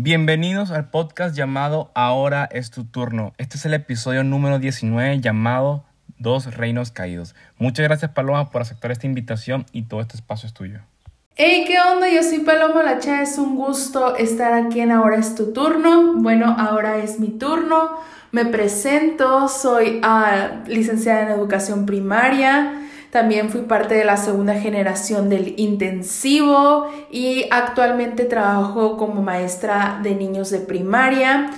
Bienvenidos al podcast llamado Ahora es tu turno. Este es el episodio número 19 llamado Dos Reinos Caídos. Muchas gracias Paloma por aceptar esta invitación y todo este espacio es tuyo. Hey, ¿qué onda? Yo soy Paloma Lacha, es un gusto estar aquí en Ahora es tu turno. Bueno, ahora es mi turno. Me presento, soy ah, licenciada en educación primaria. También fui parte de la segunda generación del intensivo y actualmente trabajo como maestra de niños de primaria.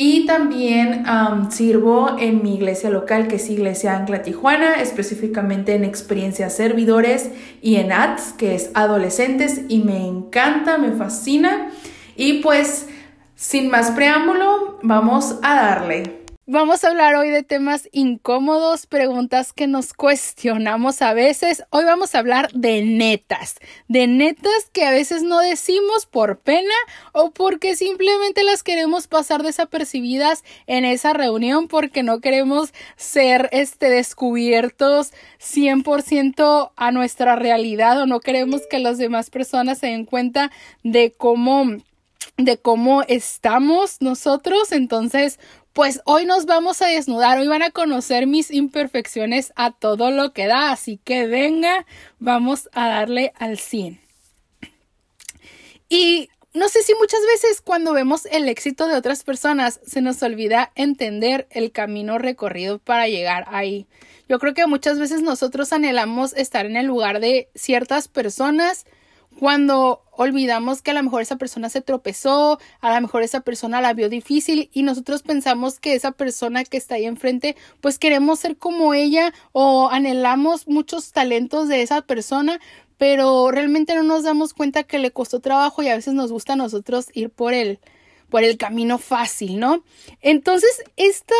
Y también sirvo en mi iglesia local, que es Iglesia Ancla Tijuana, específicamente en experiencias servidores y en ADS, que es adolescentes, y me encanta, me fascina. Y pues, sin más preámbulo, vamos a darle. Vamos a hablar hoy de temas incómodos, preguntas que nos cuestionamos a veces. Hoy vamos a hablar de netas, de netas que a veces no decimos por pena o porque simplemente las queremos pasar desapercibidas en esa reunión porque no queremos ser este descubiertos 100% a nuestra realidad o no queremos que las demás personas se den cuenta de cómo de cómo estamos nosotros. Entonces, pues hoy nos vamos a desnudar, hoy van a conocer mis imperfecciones a todo lo que da, así que venga, vamos a darle al 100. Y no sé si muchas veces cuando vemos el éxito de otras personas se nos olvida entender el camino recorrido para llegar ahí. Yo creo que muchas veces nosotros anhelamos estar en el lugar de ciertas personas, cuando olvidamos que a lo mejor esa persona se tropezó, a lo mejor esa persona la vio difícil y nosotros pensamos que esa persona que está ahí enfrente, pues queremos ser como ella o anhelamos muchos talentos de esa persona, pero realmente no nos damos cuenta que le costó trabajo y a veces nos gusta a nosotros ir por él por el camino fácil, ¿no? Entonces, esta,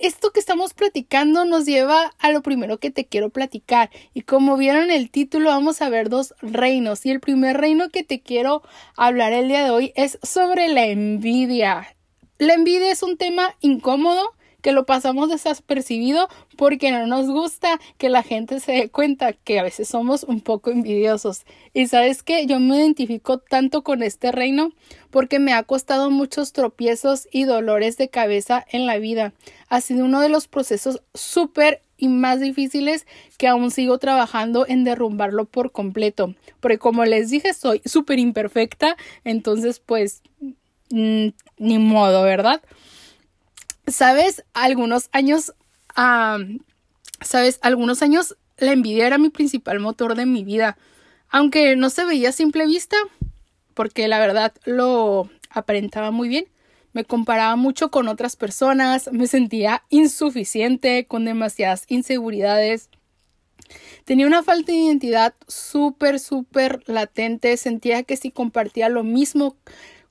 esto que estamos platicando nos lleva a lo primero que te quiero platicar. Y como vieron el título, vamos a ver dos reinos. Y el primer reino que te quiero hablar el día de hoy es sobre la envidia. La envidia es un tema incómodo que lo pasamos desapercibido porque no nos gusta que la gente se dé cuenta que a veces somos un poco envidiosos. Y sabes que yo me identifico tanto con este reino porque me ha costado muchos tropiezos y dolores de cabeza en la vida. Ha sido uno de los procesos súper y más difíciles que aún sigo trabajando en derrumbarlo por completo. Porque como les dije, soy súper imperfecta, entonces pues mm, ni modo, ¿verdad? Sabes, algunos años, sabes, algunos años la envidia era mi principal motor de mi vida, aunque no se veía a simple vista, porque la verdad lo aparentaba muy bien. Me comparaba mucho con otras personas, me sentía insuficiente, con demasiadas inseguridades. Tenía una falta de identidad súper, súper latente. Sentía que si compartía lo mismo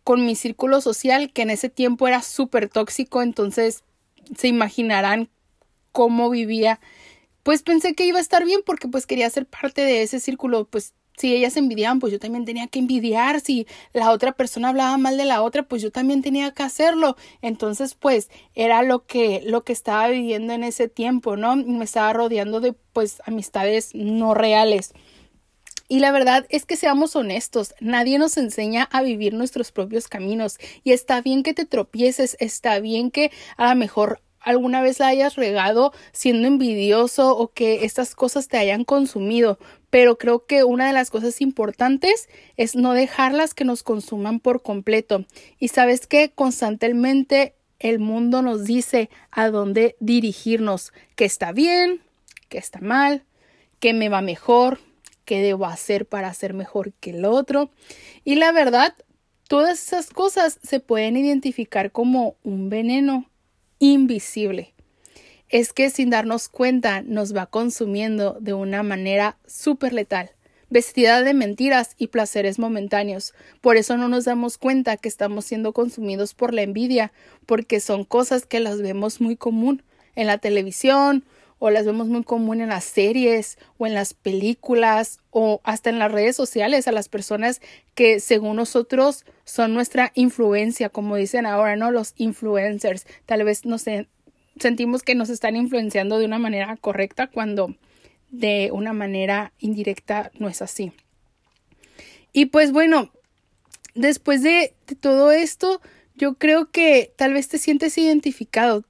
con mi círculo social, que en ese tiempo era súper tóxico, entonces se imaginarán cómo vivía. Pues pensé que iba a estar bien porque pues quería ser parte de ese círculo, pues si ellas envidiaban, pues yo también tenía que envidiar, si la otra persona hablaba mal de la otra, pues yo también tenía que hacerlo. Entonces, pues era lo que lo que estaba viviendo en ese tiempo, ¿no? Me estaba rodeando de pues amistades no reales. Y la verdad es que seamos honestos, nadie nos enseña a vivir nuestros propios caminos y está bien que te tropieces, está bien que a lo mejor alguna vez la hayas regado siendo envidioso o que estas cosas te hayan consumido, pero creo que una de las cosas importantes es no dejarlas que nos consuman por completo. Y sabes que constantemente el mundo nos dice a dónde dirigirnos, que está bien, que está mal, que me va mejor, qué debo hacer para ser mejor que el otro. Y la verdad, todas esas cosas se pueden identificar como un veneno invisible. Es que sin darnos cuenta nos va consumiendo de una manera súper letal, vestida de mentiras y placeres momentáneos. Por eso no nos damos cuenta que estamos siendo consumidos por la envidia, porque son cosas que las vemos muy común en la televisión o las vemos muy común en las series o en las películas o hasta en las redes sociales a las personas que según nosotros son nuestra influencia, como dicen ahora, ¿no? Los influencers. Tal vez no sé, sentimos que nos están influenciando de una manera correcta cuando de una manera indirecta no es así. Y pues bueno, después de, de todo esto, yo creo que tal vez te sientes identificado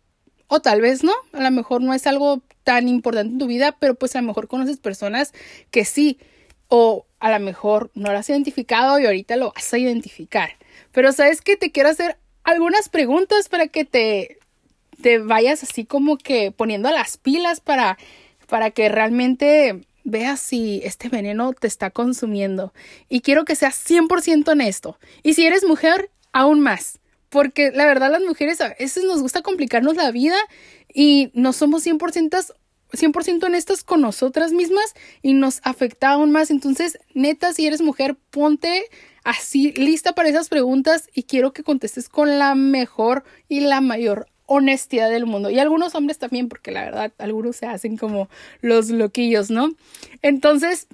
o tal vez no, a lo mejor no es algo tan importante en tu vida, pero pues a lo mejor conoces personas que sí, o a lo mejor no lo has identificado y ahorita lo vas a identificar. Pero sabes que te quiero hacer algunas preguntas para que te, te vayas así como que poniendo las pilas para, para que realmente veas si este veneno te está consumiendo. Y quiero que seas 100% honesto. Y si eres mujer, aún más. Porque la verdad las mujeres a veces nos gusta complicarnos la vida y no somos 100%, 100 honestas con nosotras mismas y nos afecta aún más. Entonces, neta, si eres mujer, ponte así lista para esas preguntas y quiero que contestes con la mejor y la mayor honestidad del mundo. Y algunos hombres también, porque la verdad, algunos se hacen como los loquillos, ¿no? Entonces,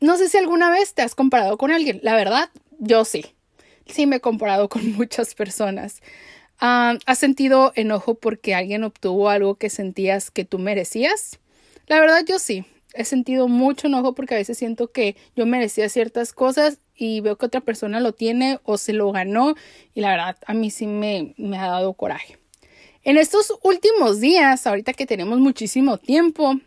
no sé si alguna vez te has comparado con alguien. La verdad, yo sí sí me he comparado con muchas personas. ¿Has sentido enojo porque alguien obtuvo algo que sentías que tú merecías? La verdad yo sí. He sentido mucho enojo porque a veces siento que yo merecía ciertas cosas y veo que otra persona lo tiene o se lo ganó y la verdad a mí sí me, me ha dado coraje. En estos últimos días, ahorita que tenemos muchísimo tiempo,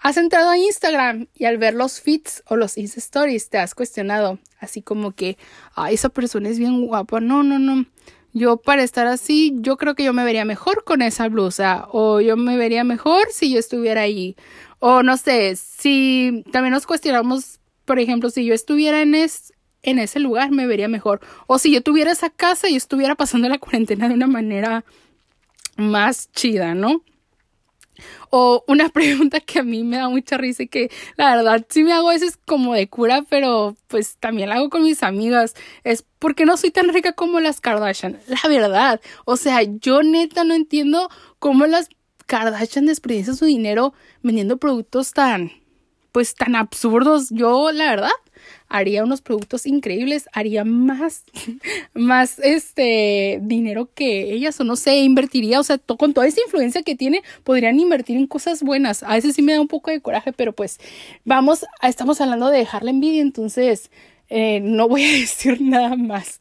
Has entrado a Instagram y al ver los feeds o los Insta Stories te has cuestionado, así como que, ah, esa persona es bien guapa. No, no, no. Yo para estar así, yo creo que yo me vería mejor con esa blusa o yo me vería mejor si yo estuviera ahí. O no sé, si también nos cuestionamos, por ejemplo, si yo estuviera en, en ese lugar, me vería mejor. O si yo tuviera esa casa y estuviera pasando la cuarentena de una manera más chida, ¿no? O una pregunta que a mí me da mucha risa y que la verdad sí me hago a veces como de cura, pero pues también la hago con mis amigas. Es porque no soy tan rica como las Kardashian. La verdad. O sea, yo neta no entiendo cómo las Kardashian desperdician su dinero vendiendo productos tan, pues tan absurdos. Yo, la verdad, haría unos productos increíbles, haría más, más este dinero que ellas, o no sé, invertiría, o sea, con toda esa influencia que tiene, podrían invertir en cosas buenas. A veces sí me da un poco de coraje, pero pues vamos, estamos hablando de dejar la envidia, entonces eh, no voy a decir nada más.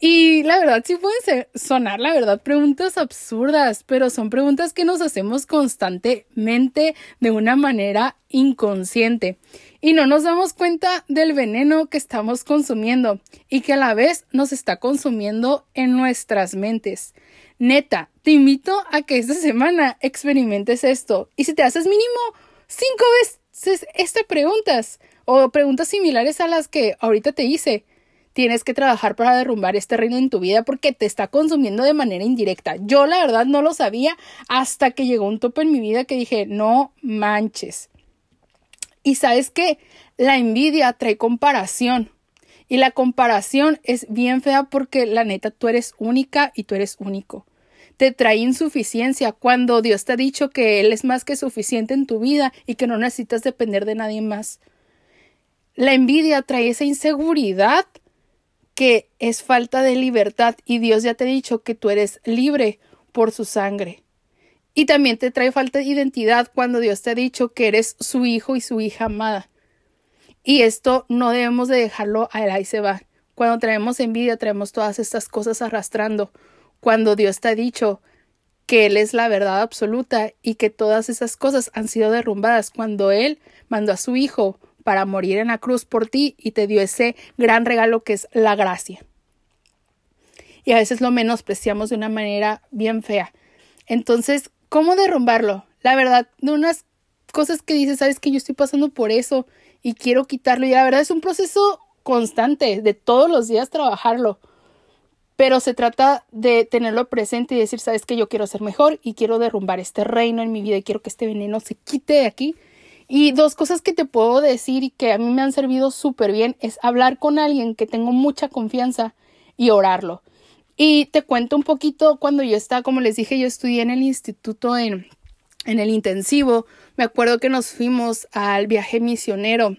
Y la verdad, sí pueden sonar, la verdad, preguntas absurdas, pero son preguntas que nos hacemos constantemente de una manera inconsciente y no nos damos cuenta del veneno que estamos consumiendo y que a la vez nos está consumiendo en nuestras mentes. Neta, te invito a que esta semana experimentes esto y si te haces mínimo cinco veces estas preguntas o preguntas similares a las que ahorita te hice, tienes que trabajar para derrumbar este reino en tu vida porque te está consumiendo de manera indirecta. Yo la verdad no lo sabía hasta que llegó un tope en mi vida que dije, no manches. Y sabes que la envidia trae comparación. Y la comparación es bien fea porque la neta tú eres única y tú eres único. Te trae insuficiencia cuando Dios te ha dicho que Él es más que suficiente en tu vida y que no necesitas depender de nadie más. La envidia trae esa inseguridad que es falta de libertad y Dios ya te ha dicho que tú eres libre por su sangre. Y también te trae falta de identidad cuando Dios te ha dicho que eres su hijo y su hija amada. Y esto no debemos de dejarlo a ahí se va. Cuando traemos envidia, traemos todas estas cosas arrastrando. Cuando Dios te ha dicho que Él es la verdad absoluta y que todas esas cosas han sido derrumbadas cuando Él mandó a su Hijo para morir en la cruz por ti y te dio ese gran regalo que es la gracia. Y a veces lo menospreciamos de una manera bien fea. Entonces, ¿Cómo derrumbarlo? La verdad, de unas cosas que dices, sabes que yo estoy pasando por eso y quiero quitarlo. Y la verdad es un proceso constante, de todos los días trabajarlo. Pero se trata de tenerlo presente y decir, sabes que yo quiero ser mejor y quiero derrumbar este reino en mi vida y quiero que este veneno se quite de aquí. Y dos cosas que te puedo decir y que a mí me han servido súper bien es hablar con alguien que tengo mucha confianza y orarlo. Y te cuento un poquito cuando yo estaba, como les dije, yo estudié en el instituto en, en el intensivo. Me acuerdo que nos fuimos al viaje misionero,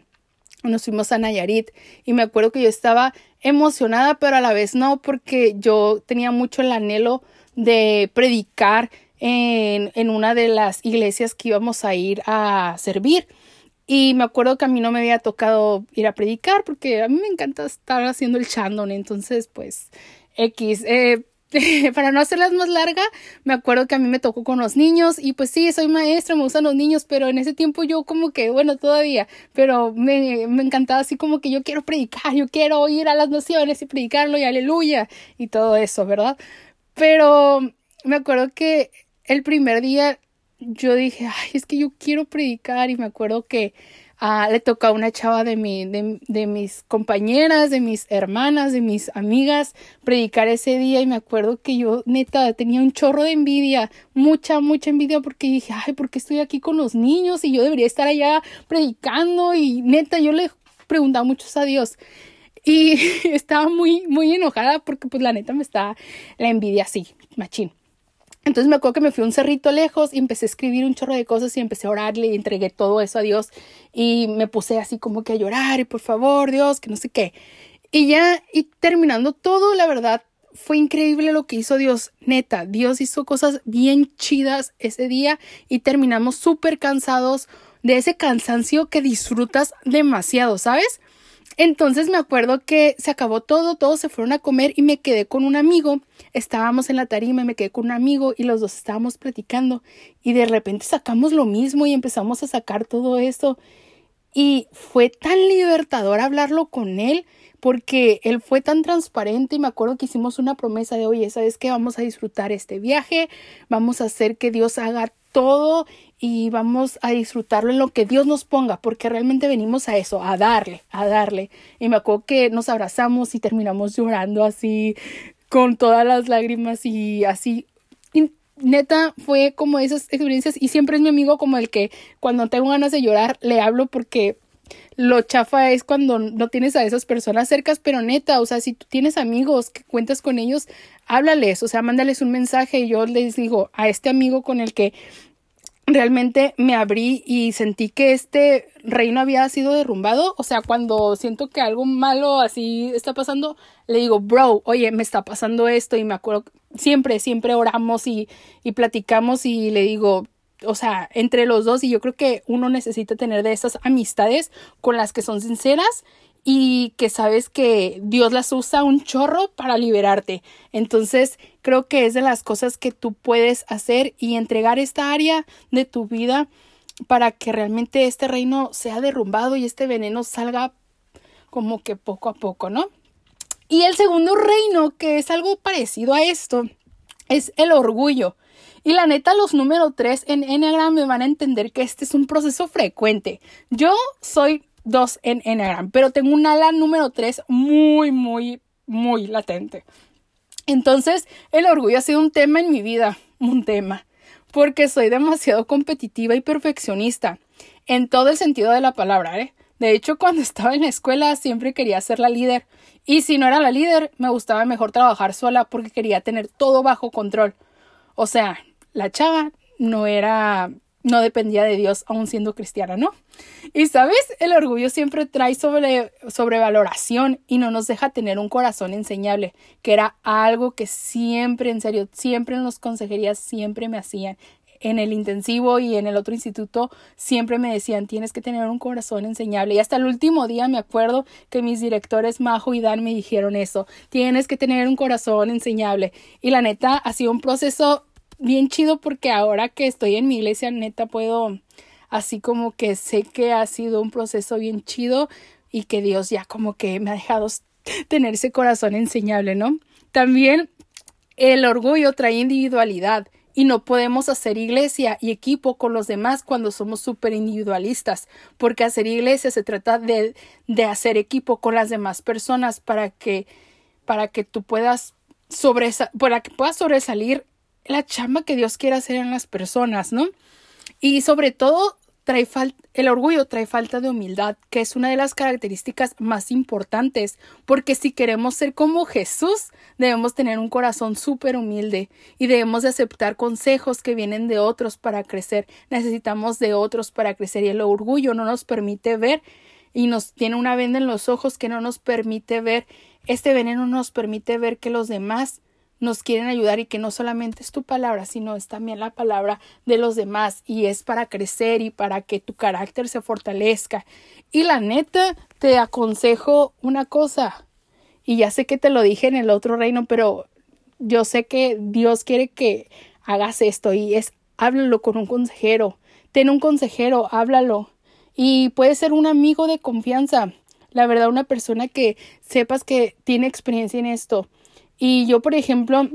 nos fuimos a Nayarit y me acuerdo que yo estaba emocionada, pero a la vez no, porque yo tenía mucho el anhelo de predicar en, en una de las iglesias que íbamos a ir a servir. Y me acuerdo que a mí no me había tocado ir a predicar porque a mí me encanta estar haciendo el chandon. Entonces, pues, X. Eh, para no hacerlas más larga, me acuerdo que a mí me tocó con los niños y pues sí, soy maestra, me gustan los niños, pero en ese tiempo yo como que, bueno, todavía, pero me, me encantaba así como que yo quiero predicar, yo quiero ir a las naciones y predicarlo y aleluya y todo eso, ¿verdad? Pero me acuerdo que el primer día yo dije, ay, es que yo quiero predicar y me acuerdo que uh, le tocó a una chava de, mi, de, de, mis compañeras, de mis hermanas, de mis amigas predicar ese día y me acuerdo que yo neta tenía un chorro de envidia, mucha, mucha envidia porque dije, ay, ¿por qué estoy aquí con los niños y yo debería estar allá predicando? Y neta, yo le preguntaba muchos a Dios. Y estaba muy, muy enojada porque pues la neta me está la envidia así, machín. Entonces me acuerdo que me fui un cerrito lejos y empecé a escribir un chorro de cosas y empecé a orarle y entregué todo eso a Dios y me puse así como que a llorar y por favor Dios, que no sé qué. Y ya, y terminando todo, la verdad, fue increíble lo que hizo Dios. Neta, Dios hizo cosas bien chidas ese día y terminamos súper cansados de ese cansancio que disfrutas demasiado, ¿sabes? Entonces me acuerdo que se acabó todo, todos se fueron a comer y me quedé con un amigo. Estábamos en la tarima y me quedé con un amigo y los dos estábamos platicando y de repente sacamos lo mismo y empezamos a sacar todo eso. Y fue tan libertador hablarlo con él porque él fue tan transparente y me acuerdo que hicimos una promesa de, oye, ¿sabes qué? Vamos a disfrutar este viaje, vamos a hacer que Dios haga todo y vamos a disfrutarlo en lo que Dios nos ponga, porque realmente venimos a eso, a darle, a darle. Y me acuerdo que nos abrazamos y terminamos llorando así, con todas las lágrimas y así. Neta, fue como esas experiencias y siempre es mi amigo como el que cuando tengo ganas de llorar le hablo porque lo chafa es cuando no tienes a esas personas cercas, pero neta, o sea, si tú tienes amigos que cuentas con ellos, háblales, o sea, mándales un mensaje y yo les digo a este amigo con el que realmente me abrí y sentí que este reino había sido derrumbado. O sea, cuando siento que algo malo así está pasando, le digo, bro, oye, me está pasando esto y me acuerdo, siempre, siempre oramos y, y platicamos y le digo, o sea, entre los dos y yo creo que uno necesita tener de esas amistades con las que son sinceras y que sabes que Dios las usa un chorro para liberarte. Entonces, creo que es de las cosas que tú puedes hacer y entregar esta área de tu vida para que realmente este reino sea derrumbado y este veneno salga como que poco a poco, ¿no? Y el segundo reino, que es algo parecido a esto, es el orgullo. Y la neta, los número tres en Enneagram me van a entender que este es un proceso frecuente. Yo soy dos en Enneagram, pero tengo un ala número tres muy, muy, muy latente. Entonces, el orgullo ha sido un tema en mi vida, un tema, porque soy demasiado competitiva y perfeccionista, en todo el sentido de la palabra, ¿eh? De hecho, cuando estaba en la escuela siempre quería ser la líder, y si no era la líder, me gustaba mejor trabajar sola porque quería tener todo bajo control. O sea, la chava no era no dependía de Dios aún siendo cristiana, ¿no? Y sabes, el orgullo siempre trae sobre, sobrevaloración y no nos deja tener un corazón enseñable, que era algo que siempre, en serio, siempre en las consejerías siempre me hacían. En el intensivo y en el otro instituto siempre me decían, tienes que tener un corazón enseñable. Y hasta el último día me acuerdo que mis directores Majo y Dan me dijeron eso, tienes que tener un corazón enseñable. Y la neta, ha sido un proceso bien chido porque ahora que estoy en mi iglesia, neta, puedo, así como que sé que ha sido un proceso bien chido y que Dios ya como que me ha dejado tener ese corazón enseñable, ¿no? También el orgullo trae individualidad y no podemos hacer iglesia y equipo con los demás cuando somos súper individualistas, porque hacer iglesia se trata de, de hacer equipo con las demás personas para que, para que tú puedas para que puedas sobresalir la chamba que Dios quiere hacer en las personas, ¿no? Y sobre todo, trae el orgullo trae falta de humildad, que es una de las características más importantes, porque si queremos ser como Jesús, debemos tener un corazón súper humilde y debemos de aceptar consejos que vienen de otros para crecer. Necesitamos de otros para crecer y el orgullo no nos permite ver y nos tiene una venda en los ojos que no nos permite ver. Este veneno nos permite ver que los demás nos quieren ayudar y que no solamente es tu palabra, sino es también la palabra de los demás y es para crecer y para que tu carácter se fortalezca. Y la neta, te aconsejo una cosa, y ya sé que te lo dije en el otro reino, pero yo sé que Dios quiere que hagas esto y es háblalo con un consejero, ten un consejero, háblalo. Y puede ser un amigo de confianza, la verdad, una persona que sepas que tiene experiencia en esto y yo, por ejemplo,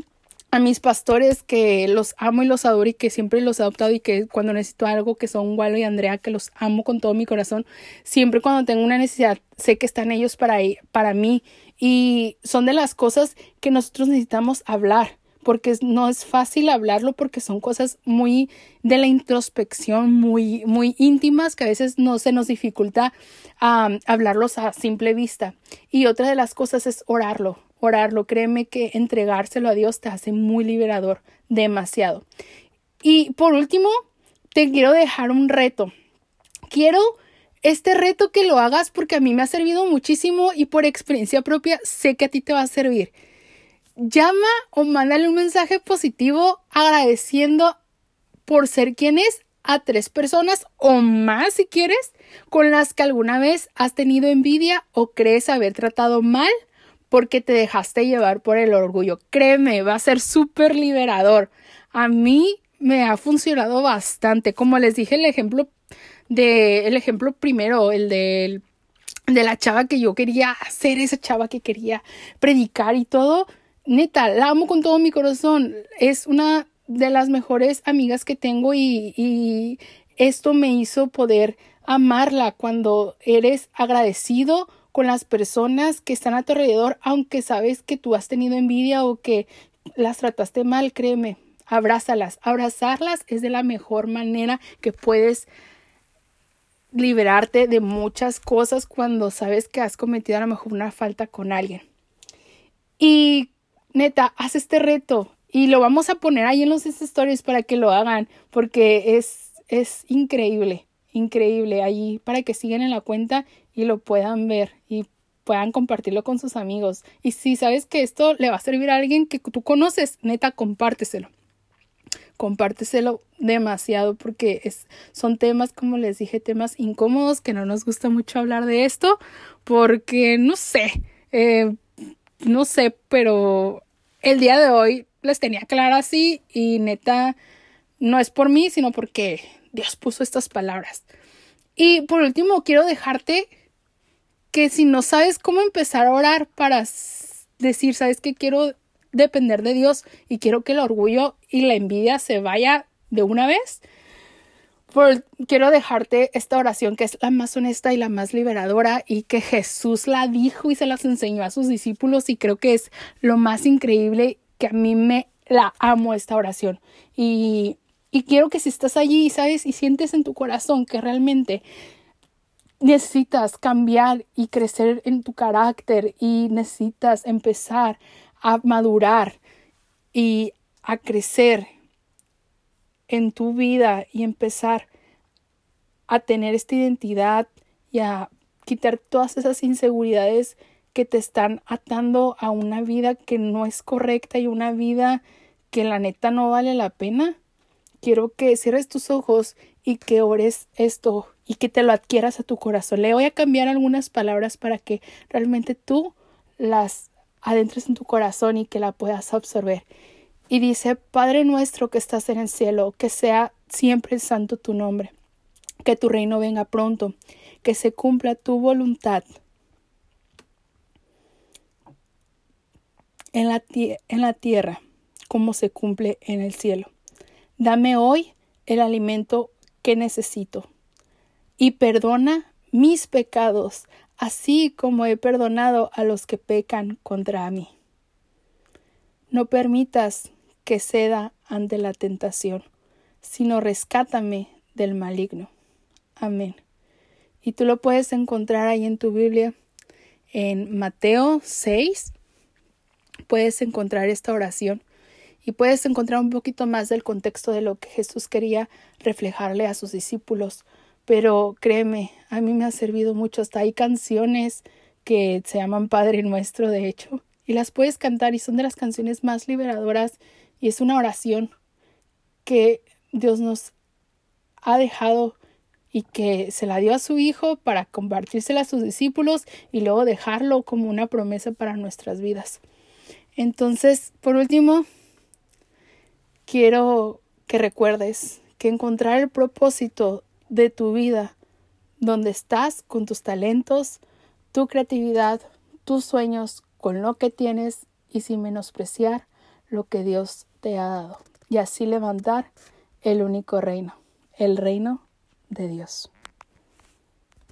a mis pastores que los amo y los adoro y que siempre los he adoptado y que cuando necesito algo que son Walo y Andrea que los amo con todo mi corazón, siempre cuando tengo una necesidad sé que están ellos para, para mí y son de las cosas que nosotros necesitamos hablar porque no es fácil hablarlo porque son cosas muy de la introspección, muy, muy íntimas que a veces no se nos dificulta hablarlos a simple vista. Y otra de las cosas es orarlo, orarlo. Créeme que entregárselo a Dios te hace muy liberador, demasiado. Y por último, te quiero dejar un reto. Quiero este reto que lo hagas porque a mí me ha servido muchísimo y por experiencia propia sé que a ti te va a servir. Llama o mándale un mensaje positivo agradeciendo por ser quien es a tres personas o más si quieres con las que alguna vez has tenido envidia o crees haber tratado mal porque te dejaste llevar por el orgullo. Créeme, va a ser súper liberador. A mí me ha funcionado bastante. Como les dije, el ejemplo de, el ejemplo primero, el de, de la chava que yo quería hacer, esa chava que quería predicar y todo. Neta, la amo con todo mi corazón. Es una de las mejores amigas que tengo y, y esto me hizo poder amarla cuando eres agradecido con las personas que están a tu alrededor, aunque sabes que tú has tenido envidia o que las trataste mal, créeme, abrázalas. Abrazarlas es de la mejor manera que puedes liberarte de muchas cosas cuando sabes que has cometido a lo mejor una falta con alguien. Y neta, haz este reto y lo vamos a poner ahí en los stories para que lo hagan porque es, es increíble, increíble ahí para que sigan en la cuenta y lo puedan ver y puedan compartirlo con sus amigos. Y si sabes que esto le va a servir a alguien que tú conoces, neta, compárteselo. Compárteselo demasiado porque es, son temas, como les dije, temas incómodos que no nos gusta mucho hablar de esto porque no sé, eh, no sé, pero el día de hoy les tenía claro así y neta, no es por mí, sino porque Dios puso estas palabras. Y por último, quiero dejarte que si no sabes cómo empezar a orar para decir, sabes que quiero depender de Dios y quiero que el orgullo y la envidia se vaya de una vez, quiero dejarte esta oración que es la más honesta y la más liberadora y que Jesús la dijo y se las enseñó a sus discípulos y creo que es lo más increíble que a mí me la amo esta oración. Y, y quiero que si estás allí, sabes, y sientes en tu corazón que realmente necesitas cambiar y crecer en tu carácter y necesitas empezar a madurar y a crecer en tu vida y empezar a tener esta identidad y a quitar todas esas inseguridades que te están atando a una vida que no es correcta y una vida que la neta no vale la pena. Quiero que cierres tus ojos y que ores esto y que te lo adquieras a tu corazón. Le voy a cambiar algunas palabras para que realmente tú las adentres en tu corazón y que la puedas absorber. Y dice, Padre nuestro que estás en el cielo, que sea siempre santo tu nombre, que tu reino venga pronto, que se cumpla tu voluntad en la, en la tierra como se cumple en el cielo. Dame hoy el alimento que necesito y perdona mis pecados, así como he perdonado a los que pecan contra mí. No permitas que ceda ante la tentación, sino rescátame del maligno. Amén. Y tú lo puedes encontrar ahí en tu Biblia, en Mateo 6. Puedes encontrar esta oración y puedes encontrar un poquito más del contexto de lo que Jesús quería reflejarle a sus discípulos pero créeme, a mí me ha servido mucho. Hasta hay canciones que se llaman Padre Nuestro, de hecho, y las puedes cantar y son de las canciones más liberadoras y es una oración que Dios nos ha dejado y que se la dio a su Hijo para compartírsela a sus discípulos y luego dejarlo como una promesa para nuestras vidas. Entonces, por último, quiero que recuerdes que encontrar el propósito de tu vida, donde estás con tus talentos, tu creatividad, tus sueños, con lo que tienes y sin menospreciar lo que Dios te ha dado. Y así levantar el único reino, el reino de Dios.